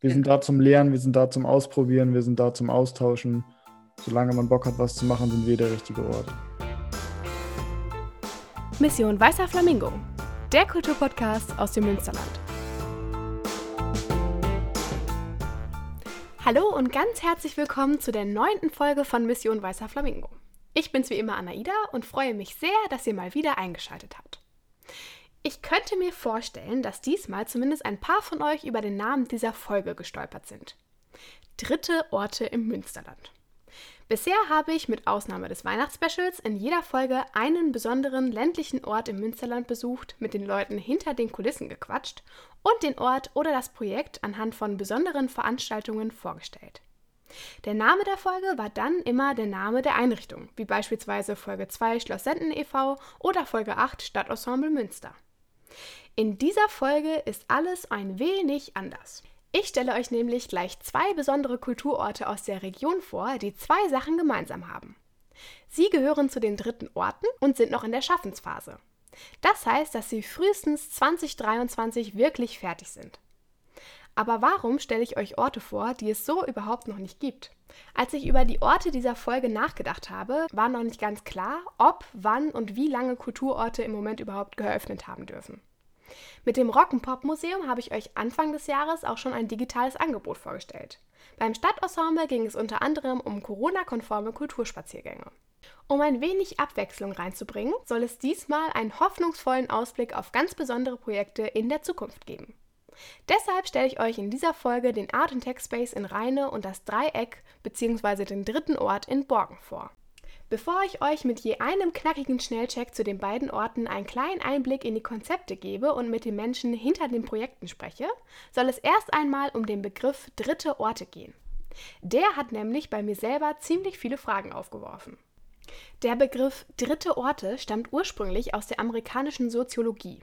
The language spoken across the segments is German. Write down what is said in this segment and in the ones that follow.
Wir sind da zum Lernen, wir sind da zum Ausprobieren, wir sind da zum Austauschen. Solange man Bock hat, was zu machen, sind wir der richtige Ort. Mission Weißer Flamingo, der Kulturpodcast aus dem Münsterland. Hallo und ganz herzlich willkommen zu der neunten Folge von Mission Weißer Flamingo. Ich bin's wie immer Anaida und freue mich sehr, dass ihr mal wieder eingeschaltet habt. Ich könnte mir vorstellen, dass diesmal zumindest ein paar von euch über den Namen dieser Folge gestolpert sind. Dritte Orte im Münsterland. Bisher habe ich mit Ausnahme des Weihnachtsspecials in jeder Folge einen besonderen ländlichen Ort im Münsterland besucht, mit den Leuten hinter den Kulissen gequatscht und den Ort oder das Projekt anhand von besonderen Veranstaltungen vorgestellt. Der Name der Folge war dann immer der Name der Einrichtung, wie beispielsweise Folge 2 Schloss Senden e.V. oder Folge 8 Stadtensemble Münster. In dieser Folge ist alles ein wenig anders. Ich stelle euch nämlich gleich zwei besondere Kulturorte aus der Region vor, die zwei Sachen gemeinsam haben. Sie gehören zu den dritten Orten und sind noch in der Schaffensphase. Das heißt, dass sie frühestens 2023 wirklich fertig sind. Aber warum stelle ich euch Orte vor, die es so überhaupt noch nicht gibt? Als ich über die Orte dieser Folge nachgedacht habe, war noch nicht ganz klar, ob, wann und wie lange Kulturorte im Moment überhaupt geöffnet haben dürfen. Mit dem Rock'n'Pop Museum habe ich euch Anfang des Jahres auch schon ein digitales Angebot vorgestellt. Beim Stadtensemble ging es unter anderem um Corona-konforme Kulturspaziergänge. Um ein wenig Abwechslung reinzubringen, soll es diesmal einen hoffnungsvollen Ausblick auf ganz besondere Projekte in der Zukunft geben. Deshalb stelle ich euch in dieser Folge den Art Tech Space in Rheine und das Dreieck bzw. den dritten Ort in Borgen vor. Bevor ich euch mit je einem knackigen Schnellcheck zu den beiden Orten einen kleinen Einblick in die Konzepte gebe und mit den Menschen hinter den Projekten spreche, soll es erst einmal um den Begriff dritte Orte gehen. Der hat nämlich bei mir selber ziemlich viele Fragen aufgeworfen. Der Begriff dritte Orte stammt ursprünglich aus der amerikanischen Soziologie.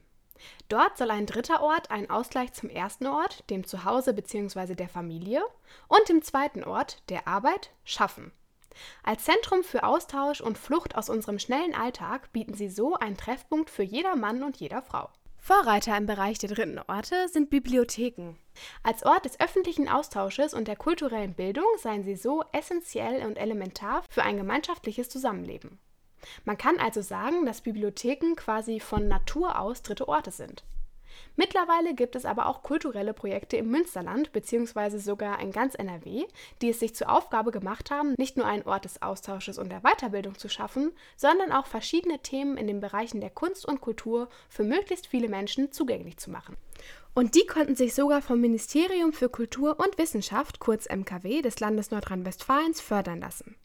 Dort soll ein dritter Ort ein Ausgleich zum ersten Ort, dem Zuhause bzw. der Familie, und dem zweiten Ort, der Arbeit, schaffen. Als Zentrum für Austausch und Flucht aus unserem schnellen Alltag bieten sie so einen Treffpunkt für jeder Mann und jeder Frau. Vorreiter im Bereich der dritten Orte sind Bibliotheken. Als Ort des öffentlichen Austausches und der kulturellen Bildung seien sie so essentiell und elementar für ein gemeinschaftliches Zusammenleben. Man kann also sagen, dass Bibliotheken quasi von Natur aus dritte Orte sind. Mittlerweile gibt es aber auch kulturelle Projekte im Münsterland bzw. sogar in ganz NRW, die es sich zur Aufgabe gemacht haben, nicht nur einen Ort des Austausches und der Weiterbildung zu schaffen, sondern auch verschiedene Themen in den Bereichen der Kunst und Kultur für möglichst viele Menschen zugänglich zu machen. Und die konnten sich sogar vom Ministerium für Kultur und Wissenschaft, kurz MKW, des Landes Nordrhein-Westfalens fördern lassen.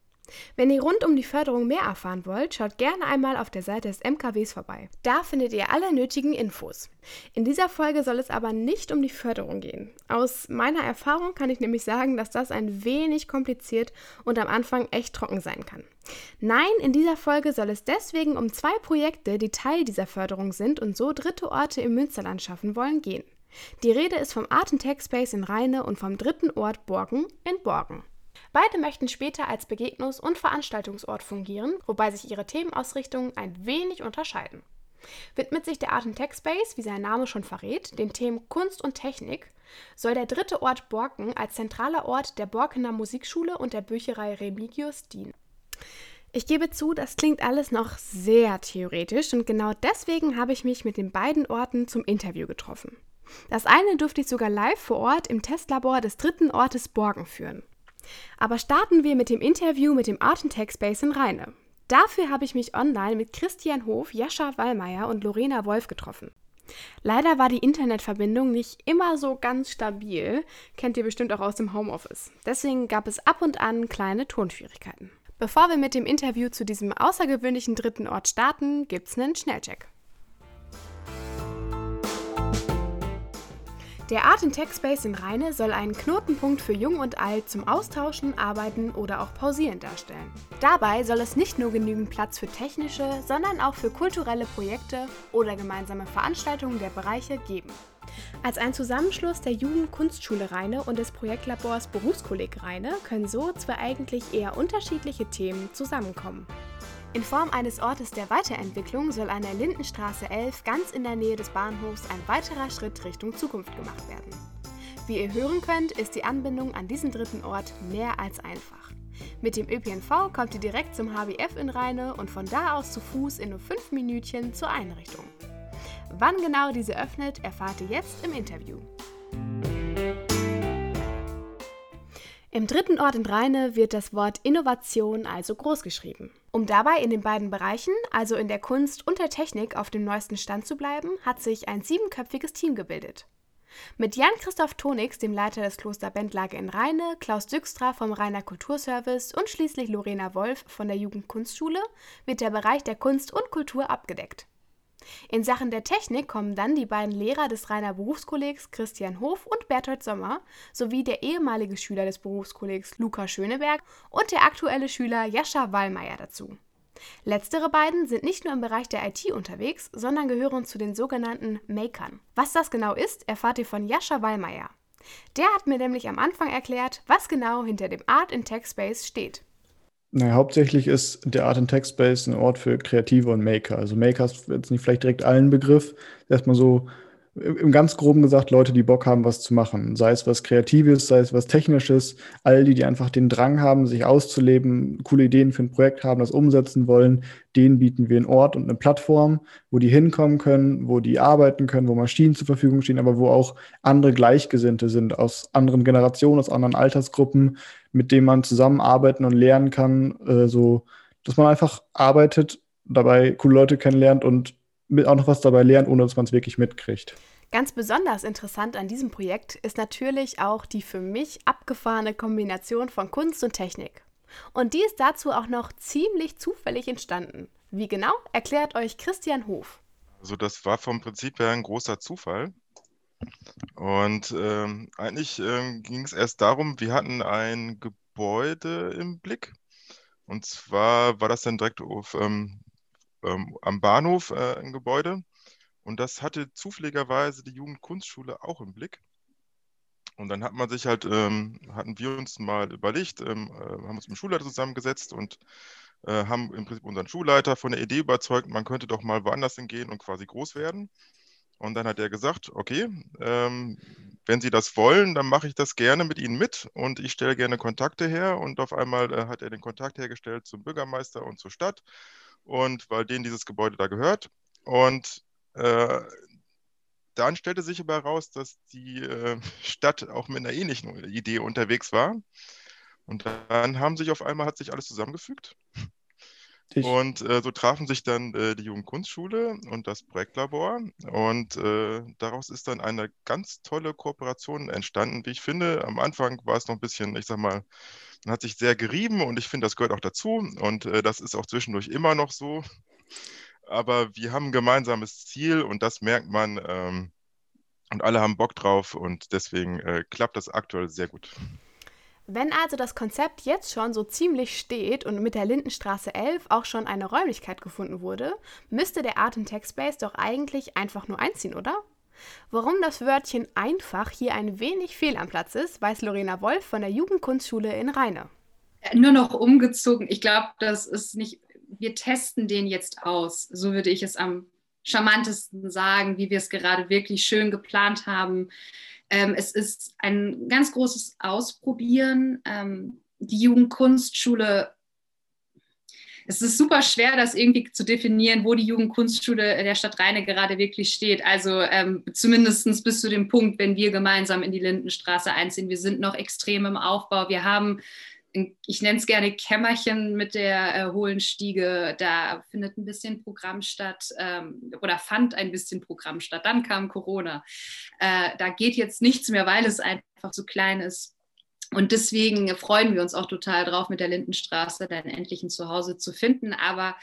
Wenn ihr rund um die Förderung mehr erfahren wollt, schaut gerne einmal auf der Seite des MKWs vorbei. Da findet ihr alle nötigen Infos. In dieser Folge soll es aber nicht um die Förderung gehen. Aus meiner Erfahrung kann ich nämlich sagen, dass das ein wenig kompliziert und am Anfang echt trocken sein kann. Nein, in dieser Folge soll es deswegen um zwei Projekte, die Teil dieser Förderung sind und so dritte Orte im Münsterland schaffen wollen, gehen. Die Rede ist vom Art Tech Space in Rheine und vom dritten Ort Borgen in Borgen. Beide möchten später als Begegnungs- und Veranstaltungsort fungieren, wobei sich ihre Themenausrichtungen ein wenig unterscheiden. Widmet sich der Art Tech Space, wie sein Name schon verrät, den Themen Kunst und Technik, soll der dritte Ort Borken als zentraler Ort der Borkener Musikschule und der Bücherei Remigius dienen. Ich gebe zu, das klingt alles noch sehr theoretisch und genau deswegen habe ich mich mit den beiden Orten zum Interview getroffen. Das eine durfte ich sogar live vor Ort im Testlabor des dritten Ortes Borgen führen. Aber starten wir mit dem Interview mit dem Art Tech Space in Rheine. Dafür habe ich mich online mit Christian Hof, Jascha Wallmeier und Lorena Wolf getroffen. Leider war die Internetverbindung nicht immer so ganz stabil, kennt ihr bestimmt auch aus dem Homeoffice. Deswegen gab es ab und an kleine Tonschwierigkeiten. Bevor wir mit dem Interview zu diesem außergewöhnlichen dritten Ort starten, gibt's einen Schnellcheck. Der Art Tech Space in Rheine soll einen Knotenpunkt für Jung und Alt zum Austauschen, Arbeiten oder auch Pausieren darstellen. Dabei soll es nicht nur genügend Platz für technische, sondern auch für kulturelle Projekte oder gemeinsame Veranstaltungen der Bereiche geben. Als ein Zusammenschluss der Jugendkunstschule Rheine und des Projektlabors Berufskolleg Rheine können so zwei eigentlich eher unterschiedliche Themen zusammenkommen. In Form eines Ortes der Weiterentwicklung soll an der Lindenstraße 11 ganz in der Nähe des Bahnhofs ein weiterer Schritt Richtung Zukunft gemacht werden. Wie ihr hören könnt, ist die Anbindung an diesen dritten Ort mehr als einfach. Mit dem ÖPNV kommt ihr direkt zum HBF in Rheine und von da aus zu Fuß in nur fünf Minütchen zur Einrichtung. Wann genau diese öffnet, erfahrt ihr jetzt im Interview. Im dritten Ort in Rheine wird das Wort Innovation also großgeschrieben. Um dabei in den beiden Bereichen, also in der Kunst und der Technik, auf dem neuesten Stand zu bleiben, hat sich ein siebenköpfiges Team gebildet. Mit Jan-Christoph Tonix, dem Leiter des Kloster Bendlage in Rheine, Klaus Düxtra vom Rheiner Kulturservice und schließlich Lorena Wolf von der Jugendkunstschule wird der Bereich der Kunst und Kultur abgedeckt. In Sachen der Technik kommen dann die beiden Lehrer des Rheiner Berufskollegs Christian Hof und Berthold Sommer sowie der ehemalige Schüler des Berufskollegs Luca Schöneberg und der aktuelle Schüler Jascha Wallmeier dazu. Letztere beiden sind nicht nur im Bereich der IT unterwegs, sondern gehören zu den sogenannten Makern. Was das genau ist, erfahrt ihr von Jascha Wallmeier. Der hat mir nämlich am Anfang erklärt, was genau hinter dem Art in Tech Space steht. Naja, hauptsächlich ist der Art and Text Space ein Ort für Kreative und Maker. Also Maker ist jetzt nicht vielleicht direkt allen Begriff. Erstmal so im ganz groben gesagt Leute, die Bock haben, was zu machen. Sei es was Kreatives, sei es was Technisches. All die, die einfach den Drang haben, sich auszuleben, coole Ideen für ein Projekt haben, das umsetzen wollen, denen bieten wir einen Ort und eine Plattform, wo die hinkommen können, wo die arbeiten können, wo Maschinen zur Verfügung stehen, aber wo auch andere Gleichgesinnte sind aus anderen Generationen, aus anderen Altersgruppen, mit denen man zusammenarbeiten und lernen kann, äh, so dass man einfach arbeitet, dabei coole Leute kennenlernt und auch noch was dabei lernt, ohne dass man es wirklich mitkriegt. Ganz besonders interessant an diesem Projekt ist natürlich auch die für mich abgefahrene Kombination von Kunst und Technik. Und die ist dazu auch noch ziemlich zufällig entstanden. Wie genau, erklärt euch Christian Hof. Also das war vom Prinzip her ein großer Zufall. Und ähm, eigentlich ähm, ging es erst darum, wir hatten ein Gebäude im Blick. Und zwar war das dann direkt auf, ähm, ähm, am Bahnhof äh, ein Gebäude. Und das hatte zufälligerweise die Jugendkunstschule auch im Blick. Und dann hat man sich halt, ähm, hatten wir uns mal überlegt, ähm, äh, haben uns mit dem Schulleiter zusammengesetzt und äh, haben im Prinzip unseren Schulleiter von der Idee überzeugt, man könnte doch mal woanders hingehen und quasi groß werden. Und dann hat er gesagt, okay, ähm, wenn Sie das wollen, dann mache ich das gerne mit Ihnen mit und ich stelle gerne Kontakte her. Und auf einmal äh, hat er den Kontakt hergestellt zum Bürgermeister und zur Stadt und weil denen dieses Gebäude da gehört. Und äh, dann stellte sich aber heraus, dass die äh, Stadt auch mit einer ähnlichen Idee unterwegs war. Und dann haben sich auf einmal, hat sich alles zusammengefügt. Ich. Und äh, so trafen sich dann äh, die Jugendkunstschule und das Projektlabor. Und äh, daraus ist dann eine ganz tolle Kooperation entstanden. Wie ich finde, am Anfang war es noch ein bisschen, ich sag mal, man hat sich sehr gerieben und ich finde, das gehört auch dazu. Und äh, das ist auch zwischendurch immer noch so aber wir haben ein gemeinsames Ziel und das merkt man ähm, und alle haben Bock drauf und deswegen äh, klappt das aktuell sehr gut. Wenn also das Konzept jetzt schon so ziemlich steht und mit der Lindenstraße 11 auch schon eine Räumlichkeit gefunden wurde, müsste der Art Tech Space doch eigentlich einfach nur einziehen, oder? Warum das Wörtchen einfach hier ein wenig fehl am Platz ist, weiß Lorena Wolf von der Jugendkunstschule in Rheine. Nur noch umgezogen. Ich glaube, das ist nicht wir testen den jetzt aus. So würde ich es am charmantesten sagen, wie wir es gerade wirklich schön geplant haben. Ähm, es ist ein ganz großes Ausprobieren. Ähm, die Jugendkunstschule, es ist super schwer, das irgendwie zu definieren, wo die Jugendkunstschule der Stadt Rheine gerade wirklich steht. Also ähm, zumindest bis zu dem Punkt, wenn wir gemeinsam in die Lindenstraße einziehen. Wir sind noch extrem im Aufbau. Wir haben ich nenne es gerne Kämmerchen mit der äh, hohlen Stiege. Da findet ein bisschen Programm statt ähm, oder fand ein bisschen Programm statt. Dann kam Corona. Äh, da geht jetzt nichts mehr, weil es einfach zu klein ist. Und deswegen freuen wir uns auch total drauf, mit der Lindenstraße dann endlich ein Zuhause zu finden. Aber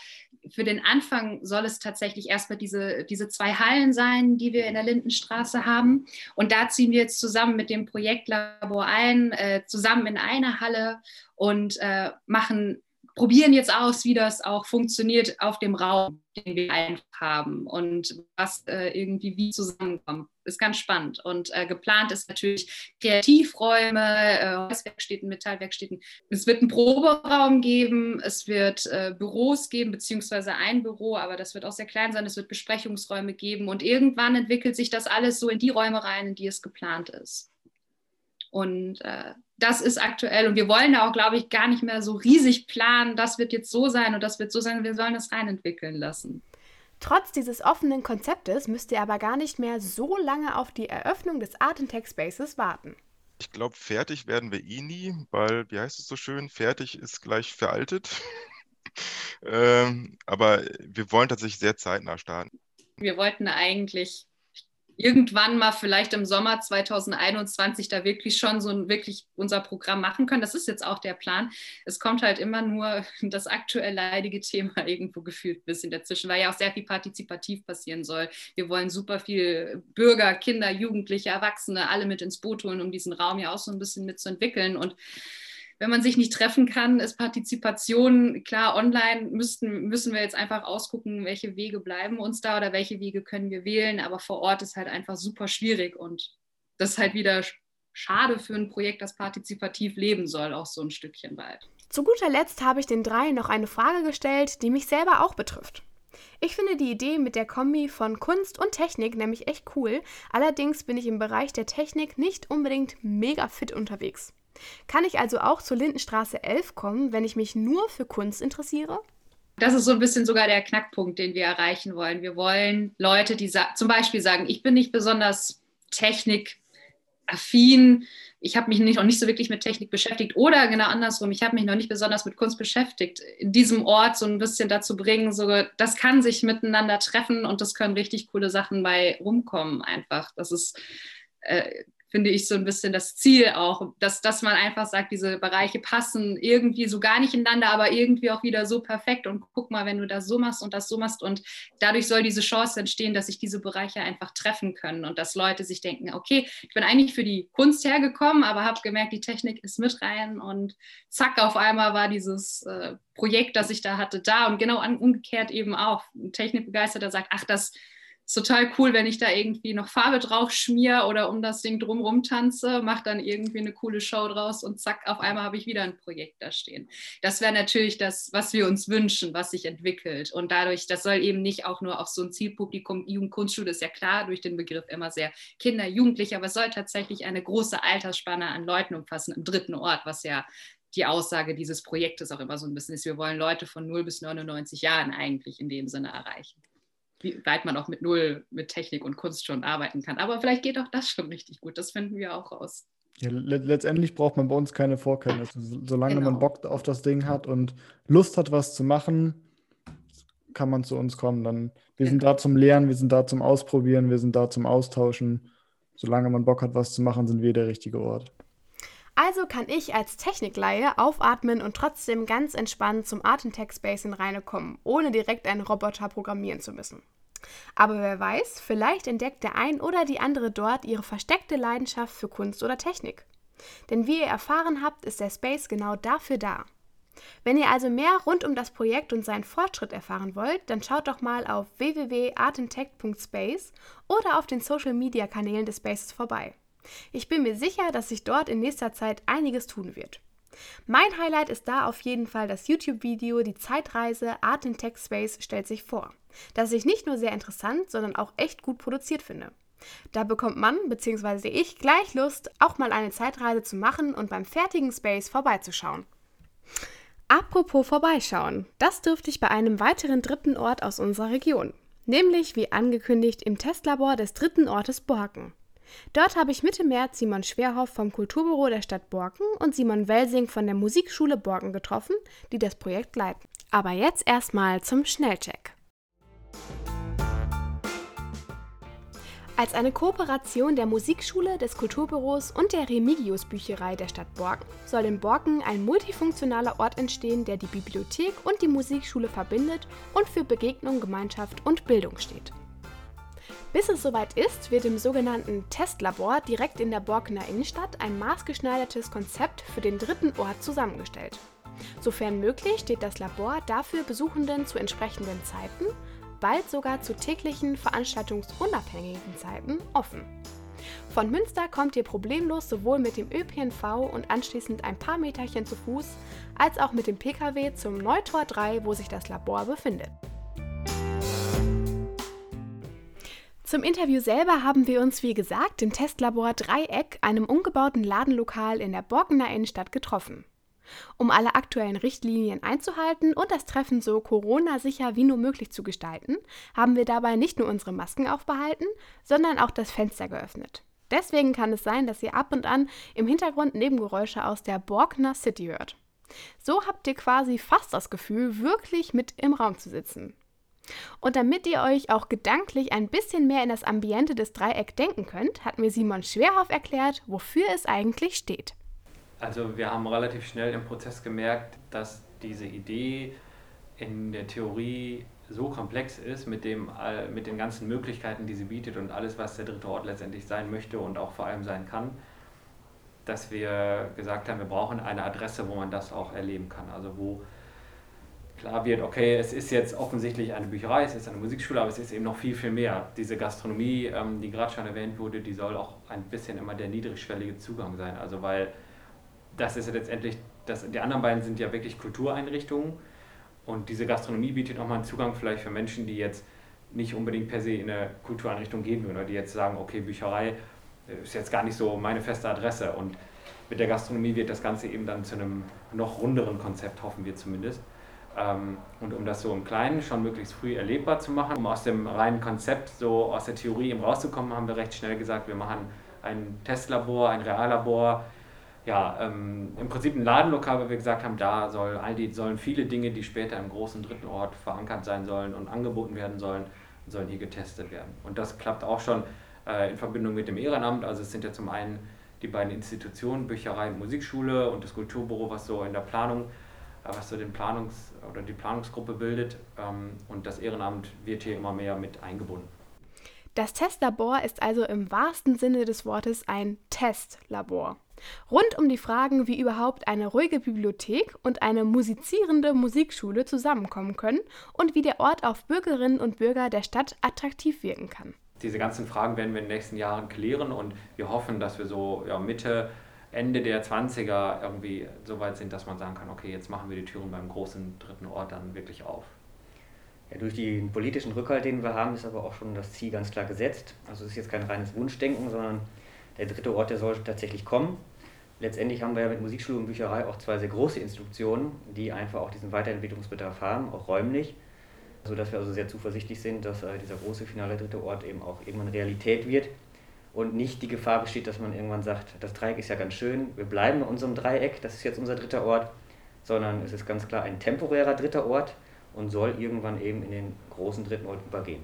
für den Anfang soll es tatsächlich erstmal diese, diese zwei Hallen sein, die wir in der Lindenstraße haben. Und da ziehen wir jetzt zusammen mit dem Projektlabor ein, äh, zusammen in eine Halle und äh, machen probieren jetzt aus, wie das auch funktioniert auf dem Raum, den wir einfach haben und was äh, irgendwie wie zusammenkommt. Ist ganz spannend. Und äh, geplant ist natürlich Kreativräume, äh, Holzwerkstätten, Metallwerkstätten. Es wird einen Proberaum geben, es wird äh, Büros geben, beziehungsweise ein Büro, aber das wird auch sehr klein sein. Es wird Besprechungsräume geben und irgendwann entwickelt sich das alles so in die Räume rein, in die es geplant ist. Und äh, das ist aktuell und wir wollen da auch, glaube ich, gar nicht mehr so riesig planen, das wird jetzt so sein und das wird so sein, wir sollen das reinentwickeln lassen. Trotz dieses offenen Konzeptes müsst ihr aber gar nicht mehr so lange auf die Eröffnung des Art Tech Spaces warten. Ich glaube, fertig werden wir eh nie, weil, wie heißt es so schön, fertig ist gleich veraltet. ähm, aber wir wollen tatsächlich sehr zeitnah starten. Wir wollten eigentlich irgendwann mal vielleicht im Sommer 2021 da wirklich schon so ein wirklich unser Programm machen können. Das ist jetzt auch der Plan. Es kommt halt immer nur das aktuell leidige Thema irgendwo gefühlt ein bisschen dazwischen, weil ja auch sehr viel partizipativ passieren soll. Wir wollen super viel Bürger, Kinder, Jugendliche, Erwachsene alle mit ins Boot holen, um diesen Raum ja auch so ein bisschen mitzuentwickeln und wenn man sich nicht treffen kann, ist Partizipation, klar, online müssten, müssen wir jetzt einfach ausgucken, welche Wege bleiben uns da oder welche Wege können wir wählen, aber vor Ort ist halt einfach super schwierig und das ist halt wieder schade für ein Projekt, das partizipativ leben soll, auch so ein Stückchen weit. Zu guter Letzt habe ich den drei noch eine Frage gestellt, die mich selber auch betrifft. Ich finde die Idee mit der Kombi von Kunst und Technik nämlich echt cool. Allerdings bin ich im Bereich der Technik nicht unbedingt mega fit unterwegs. Kann ich also auch zur Lindenstraße 11 kommen, wenn ich mich nur für Kunst interessiere? Das ist so ein bisschen sogar der Knackpunkt, den wir erreichen wollen. Wir wollen Leute, die zum Beispiel sagen, ich bin nicht besonders technikaffin, ich habe mich nicht, noch nicht so wirklich mit Technik beschäftigt oder genau andersrum, ich habe mich noch nicht besonders mit Kunst beschäftigt, in diesem Ort so ein bisschen dazu bringen, so, das kann sich miteinander treffen und das können richtig coole Sachen bei rumkommen einfach. Das ist äh, finde ich, so ein bisschen das Ziel auch, dass, dass man einfach sagt, diese Bereiche passen irgendwie so gar nicht ineinander, aber irgendwie auch wieder so perfekt. Und guck mal, wenn du das so machst und das so machst und dadurch soll diese Chance entstehen, dass sich diese Bereiche einfach treffen können und dass Leute sich denken, okay, ich bin eigentlich für die Kunst hergekommen, aber habe gemerkt, die Technik ist mit rein und zack, auf einmal war dieses äh, Projekt, das ich da hatte, da und genau umgekehrt eben auch. Ein Technikbegeisterter sagt, ach, das ist total cool, wenn ich da irgendwie noch Farbe drauf schmier oder um das Ding drumrum tanze, mache dann irgendwie eine coole Show draus und zack, auf einmal habe ich wieder ein Projekt da stehen. Das wäre natürlich das, was wir uns wünschen, was sich entwickelt. Und dadurch, das soll eben nicht auch nur auf so ein Zielpublikum, Jugendkunstschule ist ja klar durch den Begriff immer sehr Kinder, Jugendliche, aber es soll tatsächlich eine große Altersspanne an Leuten umfassen im dritten Ort, was ja die Aussage dieses Projektes auch immer so ein bisschen ist. Wir wollen Leute von 0 bis 99 Jahren eigentlich in dem Sinne erreichen wie weit man auch mit Null, mit Technik und Kunst schon arbeiten kann. Aber vielleicht geht auch das schon richtig gut. Das finden wir auch raus. Ja, le letztendlich braucht man bei uns keine Vorkenntnisse. Solange genau. man Bock auf das Ding hat und Lust hat, was zu machen, kann man zu uns kommen. Dann, wir genau. sind da zum Lernen, wir sind da zum Ausprobieren, wir sind da zum Austauschen. Solange man Bock hat, was zu machen, sind wir der richtige Ort. Also kann ich als Technikleihe aufatmen und trotzdem ganz entspannt zum Atemtech-Space in Reine kommen, ohne direkt einen Roboter programmieren zu müssen. Aber wer weiß, vielleicht entdeckt der ein oder die andere dort ihre versteckte Leidenschaft für Kunst oder Technik. Denn wie ihr erfahren habt, ist der Space genau dafür da. Wenn ihr also mehr rund um das Projekt und seinen Fortschritt erfahren wollt, dann schaut doch mal auf www.artentech.space oder auf den Social Media Kanälen des Spaces vorbei. Ich bin mir sicher, dass sich dort in nächster Zeit einiges tun wird. Mein Highlight ist da auf jeden Fall das YouTube-Video Die Zeitreise Art in Tech Space stellt sich vor, das ich nicht nur sehr interessant, sondern auch echt gut produziert finde. Da bekommt man bzw. ich gleich Lust, auch mal eine Zeitreise zu machen und beim fertigen Space vorbeizuschauen. Apropos vorbeischauen, das dürfte ich bei einem weiteren dritten Ort aus unserer Region, nämlich wie angekündigt im Testlabor des dritten Ortes Borken. Dort habe ich Mitte März Simon Schwerhoff vom Kulturbüro der Stadt Borken und Simon Welsing von der Musikschule Borken getroffen, die das Projekt leiten. Aber jetzt erstmal zum Schnellcheck. Als eine Kooperation der Musikschule, des Kulturbüros und der Remigius Bücherei der Stadt Borken soll in Borken ein multifunktionaler Ort entstehen, der die Bibliothek und die Musikschule verbindet und für Begegnung, Gemeinschaft und Bildung steht. Bis es soweit ist, wird im sogenannten Testlabor direkt in der Borkener Innenstadt ein maßgeschneidertes Konzept für den dritten Ort zusammengestellt. Sofern möglich steht das Labor dafür Besuchenden zu entsprechenden Zeiten, bald sogar zu täglichen veranstaltungsunabhängigen Zeiten offen. Von Münster kommt ihr problemlos sowohl mit dem ÖPNV und anschließend ein paar Meterchen zu Fuß, als auch mit dem Pkw zum Neutor 3, wo sich das Labor befindet. Zum Interview selber haben wir uns, wie gesagt, im Testlabor Dreieck, einem umgebauten Ladenlokal in der Borkener Innenstadt, getroffen. Um alle aktuellen Richtlinien einzuhalten und das Treffen so Corona-sicher wie nur möglich zu gestalten, haben wir dabei nicht nur unsere Masken aufbehalten, sondern auch das Fenster geöffnet. Deswegen kann es sein, dass ihr ab und an im Hintergrund Nebengeräusche aus der Borkner City hört. So habt ihr quasi fast das Gefühl, wirklich mit im Raum zu sitzen. Und damit ihr euch auch gedanklich ein bisschen mehr in das Ambiente des Dreieck denken könnt, hat mir Simon Schwerhoff erklärt, wofür es eigentlich steht. Also wir haben relativ schnell im Prozess gemerkt, dass diese Idee in der Theorie so komplex ist mit, dem, mit den ganzen Möglichkeiten, die sie bietet und alles, was der dritte Ort letztendlich sein möchte und auch vor allem sein kann, dass wir gesagt haben, wir brauchen eine Adresse, wo man das auch erleben kann. Also wo klar wird, okay, es ist jetzt offensichtlich eine Bücherei, es ist eine Musikschule, aber es ist eben noch viel, viel mehr. Diese Gastronomie, ähm, die gerade schon erwähnt wurde, die soll auch ein bisschen immer der niedrigschwellige Zugang sein. Also weil das ist ja letztendlich, das, die anderen beiden sind ja wirklich Kultureinrichtungen und diese Gastronomie bietet nochmal einen Zugang vielleicht für Menschen, die jetzt nicht unbedingt per se in eine Kultureinrichtung gehen würden oder die jetzt sagen, okay, Bücherei äh, ist jetzt gar nicht so meine feste Adresse und mit der Gastronomie wird das Ganze eben dann zu einem noch runderen Konzept, hoffen wir zumindest. Ähm, und um das so im Kleinen schon möglichst früh erlebbar zu machen, um aus dem reinen Konzept, so aus der Theorie eben rauszukommen, haben wir recht schnell gesagt, wir machen ein Testlabor, ein Reallabor, ja, ähm, im Prinzip ein Ladenlokal, weil wir gesagt haben, da soll all die, sollen viele Dinge, die später im großen dritten Ort verankert sein sollen und angeboten werden sollen, sollen hier getestet werden. Und das klappt auch schon äh, in Verbindung mit dem Ehrenamt. Also es sind ja zum einen die beiden Institutionen, Bücherei und Musikschule und das Kulturbüro, was so in der Planung was so den Planungs- oder die Planungsgruppe bildet. Ähm, und das Ehrenamt wird hier immer mehr mit eingebunden. Das Testlabor ist also im wahrsten Sinne des Wortes ein Testlabor. Rund um die Fragen, wie überhaupt eine ruhige Bibliothek und eine musizierende Musikschule zusammenkommen können und wie der Ort auf Bürgerinnen und Bürger der Stadt attraktiv wirken kann. Diese ganzen Fragen werden wir in den nächsten Jahren klären und wir hoffen, dass wir so ja, Mitte Ende der 20er irgendwie so weit sind, dass man sagen kann, okay, jetzt machen wir die Türen beim großen dritten Ort dann wirklich auf. Ja, durch den politischen Rückhalt, den wir haben, ist aber auch schon das Ziel ganz klar gesetzt. Also es ist jetzt kein reines Wunschdenken, sondern der dritte Ort, der soll tatsächlich kommen. Letztendlich haben wir ja mit Musikschule und Bücherei auch zwei sehr große Institutionen, die einfach auch diesen Weiterentwicklungsbedarf haben, auch räumlich, sodass wir also sehr zuversichtlich sind, dass äh, dieser große finale dritte Ort eben auch irgendwann Realität wird und nicht die Gefahr besteht, dass man irgendwann sagt, das Dreieck ist ja ganz schön, wir bleiben in unserem Dreieck, das ist jetzt unser dritter Ort, sondern es ist ganz klar ein temporärer dritter Ort und soll irgendwann eben in den großen dritten Ort übergehen.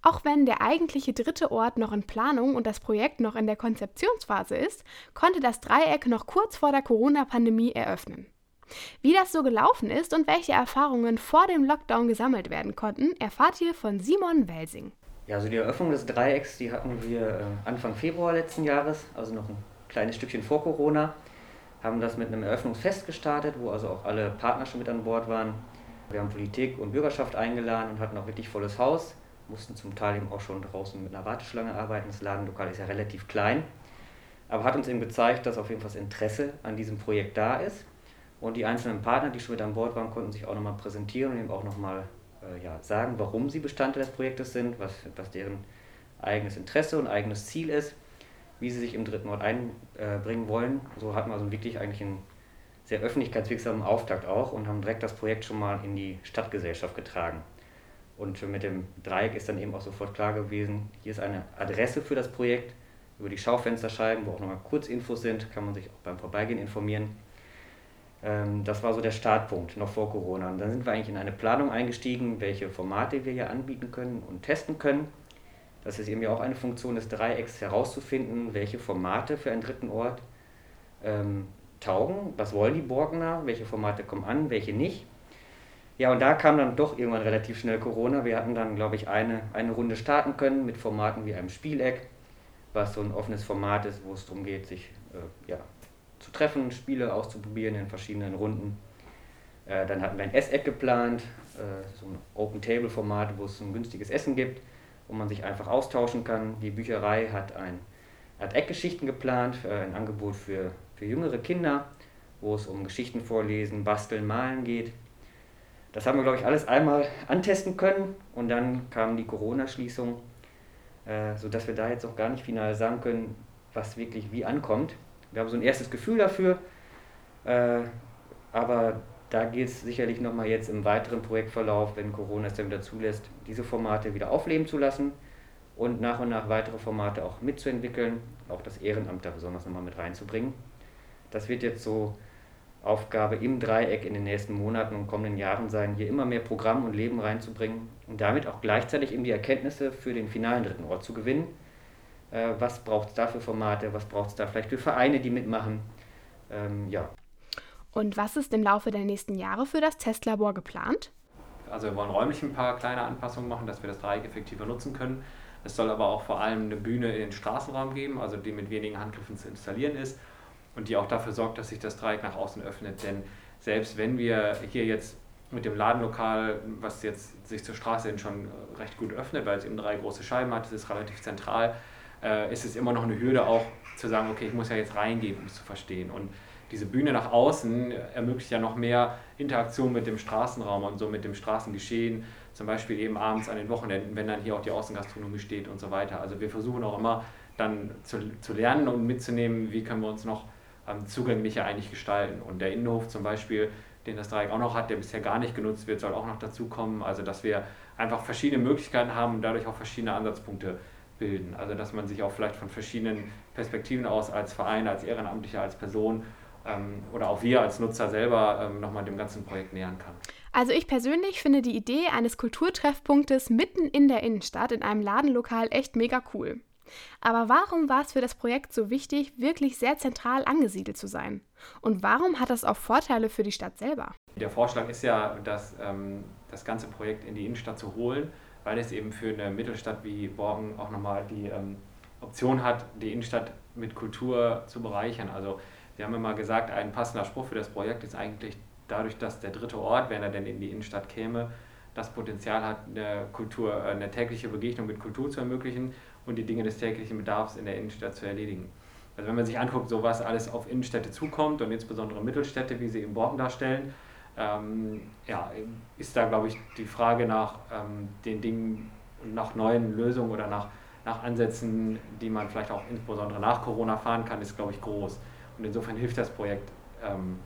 Auch wenn der eigentliche dritte Ort noch in Planung und das Projekt noch in der Konzeptionsphase ist, konnte das Dreieck noch kurz vor der Corona-Pandemie eröffnen. Wie das so gelaufen ist und welche Erfahrungen vor dem Lockdown gesammelt werden konnten, erfahrt ihr von Simon Welsing. Ja, also die Eröffnung des Dreiecks, die hatten wir äh, Anfang Februar letzten Jahres, also noch ein kleines Stückchen vor Corona. Haben das mit einem Eröffnungsfest gestartet, wo also auch alle Partner schon mit an Bord waren. Wir haben Politik und Bürgerschaft eingeladen und hatten auch wirklich volles Haus. Mussten zum Teil eben auch schon draußen mit einer Warteschlange arbeiten. Das Ladenlokal ist ja relativ klein. Aber hat uns eben gezeigt, dass auf jeden Fall das Interesse an diesem Projekt da ist. Und die einzelnen Partner, die schon mit an Bord waren, konnten sich auch nochmal präsentieren und eben auch nochmal äh, ja, sagen, warum sie Bestandteil des Projektes sind, was, was deren eigenes Interesse und eigenes Ziel ist, wie sie sich im dritten Ort einbringen wollen. So hatten wir also wirklich eigentlich einen sehr öffentlichkeitswirksamen Auftakt auch und haben direkt das Projekt schon mal in die Stadtgesellschaft getragen. Und mit dem Dreieck ist dann eben auch sofort klar gewesen, hier ist eine Adresse für das Projekt. Über die Schaufensterscheiben, wo auch nochmal Kurzinfos sind, kann man sich auch beim Vorbeigehen informieren. Ähm, das war so der Startpunkt, noch vor Corona. Und dann sind wir eigentlich in eine Planung eingestiegen, welche Formate wir hier anbieten können und testen können. Das ist eben ja auch eine Funktion des Dreiecks, herauszufinden, welche Formate für einen dritten Ort ähm, taugen. Was wollen die Borkener? Welche Formate kommen an, welche nicht? Ja, und da kam dann doch irgendwann relativ schnell Corona. Wir hatten dann, glaube ich, eine, eine Runde starten können mit Formaten wie einem Spieleck, was so ein offenes Format ist, wo es darum geht, sich äh, ja, zu treffen, Spiele auszuprobieren in verschiedenen Runden. Äh, dann hatten wir ein Esseck geplant, äh, so ein Open-Table-Format, wo es ein günstiges Essen gibt, wo man sich einfach austauschen kann. Die Bücherei hat, ein, hat Eckgeschichten geplant, äh, ein Angebot für, für jüngere Kinder, wo es um Geschichten vorlesen, basteln, malen geht. Das haben wir, glaube ich, alles einmal antesten können und dann kam die Corona-Schließung äh, sodass wir da jetzt auch gar nicht final sagen können, was wirklich wie ankommt. Wir haben so ein erstes Gefühl dafür, äh, aber da geht es sicherlich nochmal jetzt im weiteren Projektverlauf, wenn Corona es dann wieder zulässt, diese Formate wieder aufleben zu lassen und nach und nach weitere Formate auch mitzuentwickeln, auch das Ehrenamt da besonders nochmal mit reinzubringen. Das wird jetzt so Aufgabe im Dreieck in den nächsten Monaten und kommenden Jahren sein, hier immer mehr Programm und Leben reinzubringen und damit auch gleichzeitig eben die Erkenntnisse für den finalen dritten Ort zu gewinnen. Äh, was braucht es da für Formate, was braucht es da vielleicht für Vereine, die mitmachen. Ähm, ja. Und was ist im Laufe der nächsten Jahre für das Testlabor geplant? Also wir wollen räumlich ein paar kleine Anpassungen machen, dass wir das Dreieck effektiver nutzen können. Es soll aber auch vor allem eine Bühne in den Straßenraum geben, also die mit wenigen Handgriffen zu installieren ist und die auch dafür sorgt, dass sich das Dreieck nach außen öffnet. Denn selbst wenn wir hier jetzt mit dem Ladenlokal, was jetzt sich zur Straße hin schon recht gut öffnet, weil es eben drei große Scheiben hat, es ist relativ zentral, äh, ist es immer noch eine Hürde auch zu sagen, okay, ich muss ja jetzt reingehen, um es zu verstehen. Und diese Bühne nach außen ermöglicht ja noch mehr Interaktion mit dem Straßenraum und so mit dem Straßengeschehen, zum Beispiel eben abends an den Wochenenden, wenn dann hier auch die Außengastronomie steht und so weiter. Also wir versuchen auch immer dann zu, zu lernen und mitzunehmen, wie können wir uns noch ähm, zugänglicher eigentlich gestalten. Und der Innenhof zum Beispiel, den das Dreieck auch noch hat, der bisher gar nicht genutzt wird, soll auch noch dazukommen. Also dass wir einfach verschiedene Möglichkeiten haben und dadurch auch verschiedene Ansatzpunkte bilden. Also dass man sich auch vielleicht von verschiedenen Perspektiven aus als Verein, als Ehrenamtlicher, als Person ähm, oder auch wir als Nutzer selber ähm, nochmal dem ganzen Projekt nähern kann. Also ich persönlich finde die Idee eines Kulturtreffpunktes mitten in der Innenstadt in einem Ladenlokal echt mega cool. Aber warum war es für das Projekt so wichtig, wirklich sehr zentral angesiedelt zu sein? Und warum hat das auch Vorteile für die Stadt selber? Der Vorschlag ist ja, dass, ähm, das ganze Projekt in die Innenstadt zu holen, weil es eben für eine Mittelstadt wie Borgen auch nochmal die ähm, Option hat, die Innenstadt mit Kultur zu bereichern. Also wir haben immer gesagt, ein passender Spruch für das Projekt ist eigentlich dadurch, dass der dritte Ort, wenn er denn in die Innenstadt käme, das Potenzial hat, eine Kultur, äh, eine tägliche Begegnung mit Kultur zu ermöglichen und die Dinge des täglichen Bedarfs in der Innenstadt zu erledigen. Also wenn man sich anguckt, so was alles auf Innenstädte zukommt und insbesondere Mittelstädte, wie sie im Borken darstellen, ähm, ja, ist da, glaube ich, die Frage nach ähm, den Dingen, nach neuen Lösungen oder nach, nach Ansätzen, die man vielleicht auch insbesondere nach Corona fahren kann, ist, glaube ich, groß. Und insofern hilft das Projekt ähm,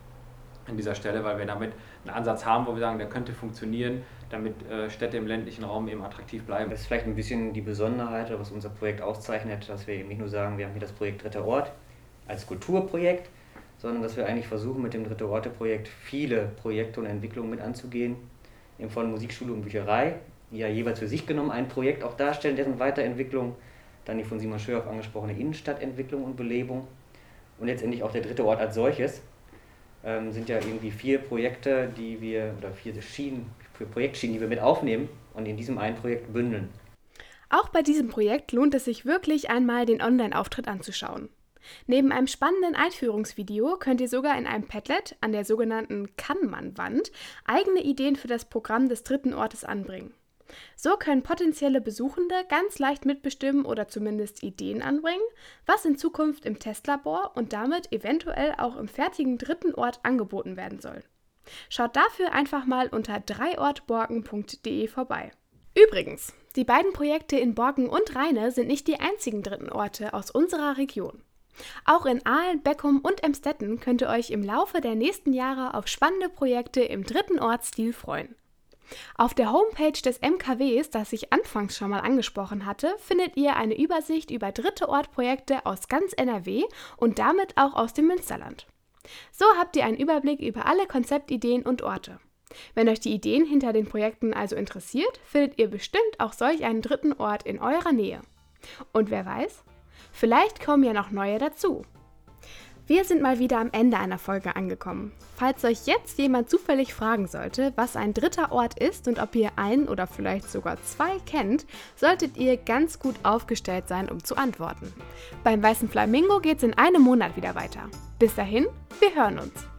an dieser Stelle, weil wir damit einen Ansatz haben, wo wir sagen, der könnte funktionieren, damit äh, Städte im ländlichen Raum eben attraktiv bleiben. Das ist vielleicht ein bisschen die Besonderheit, was unser Projekt auszeichnet, dass wir eben nicht nur sagen, wir haben hier das Projekt Dritter Ort als Kulturprojekt, sondern dass wir eigentlich versuchen, mit dem Dritte Orte-Projekt viele Projekte und Entwicklungen mit anzugehen, eben von Musikschule und Bücherei, die ja jeweils für sich genommen ein Projekt auch darstellen, dessen Weiterentwicklung, dann die von Simon Schörhoff angesprochene Innenstadtentwicklung und Belebung und letztendlich auch der dritte Ort als solches, ähm, sind ja irgendwie vier Projekte, die wir, oder vier Schienen, für Projektschienen, die wir mit aufnehmen und in diesem einen Projekt bündeln. Auch bei diesem Projekt lohnt es sich wirklich einmal, den Online-Auftritt anzuschauen. Neben einem spannenden Einführungsvideo könnt ihr sogar in einem Padlet an der sogenannten Kannmann-Wand eigene Ideen für das Programm des dritten Ortes anbringen. So können potenzielle Besuchende ganz leicht mitbestimmen oder zumindest Ideen anbringen, was in Zukunft im Testlabor und damit eventuell auch im fertigen dritten Ort angeboten werden soll. Schaut dafür einfach mal unter dreiortborgen.de vorbei. Übrigens, die beiden Projekte in Borken und Rheine sind nicht die einzigen dritten Orte aus unserer Region. Auch in Aalen, Beckum und Emstetten könnt ihr euch im Laufe der nächsten Jahre auf spannende Projekte im dritten Ortsstil freuen. Auf der Homepage des MKWs, das ich anfangs schon mal angesprochen hatte, findet ihr eine Übersicht über dritte Ortprojekte aus ganz NRW und damit auch aus dem Münsterland. So habt ihr einen Überblick über alle Konzeptideen und Orte. Wenn euch die Ideen hinter den Projekten also interessiert, findet ihr bestimmt auch solch einen dritten Ort in eurer Nähe. Und wer weiß, vielleicht kommen ja noch neue dazu. Wir sind mal wieder am Ende einer Folge angekommen. Falls euch jetzt jemand zufällig fragen sollte, was ein dritter Ort ist und ob ihr einen oder vielleicht sogar zwei kennt, solltet ihr ganz gut aufgestellt sein, um zu antworten. Beim Weißen Flamingo geht's in einem Monat wieder weiter. Bis dahin, wir hören uns.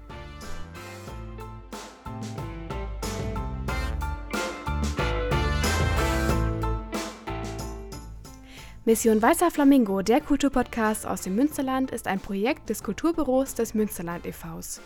Mission Weißer Flamingo, der Kulturpodcast aus dem Münsterland, ist ein Projekt des Kulturbüros des Münsterland e.V.s.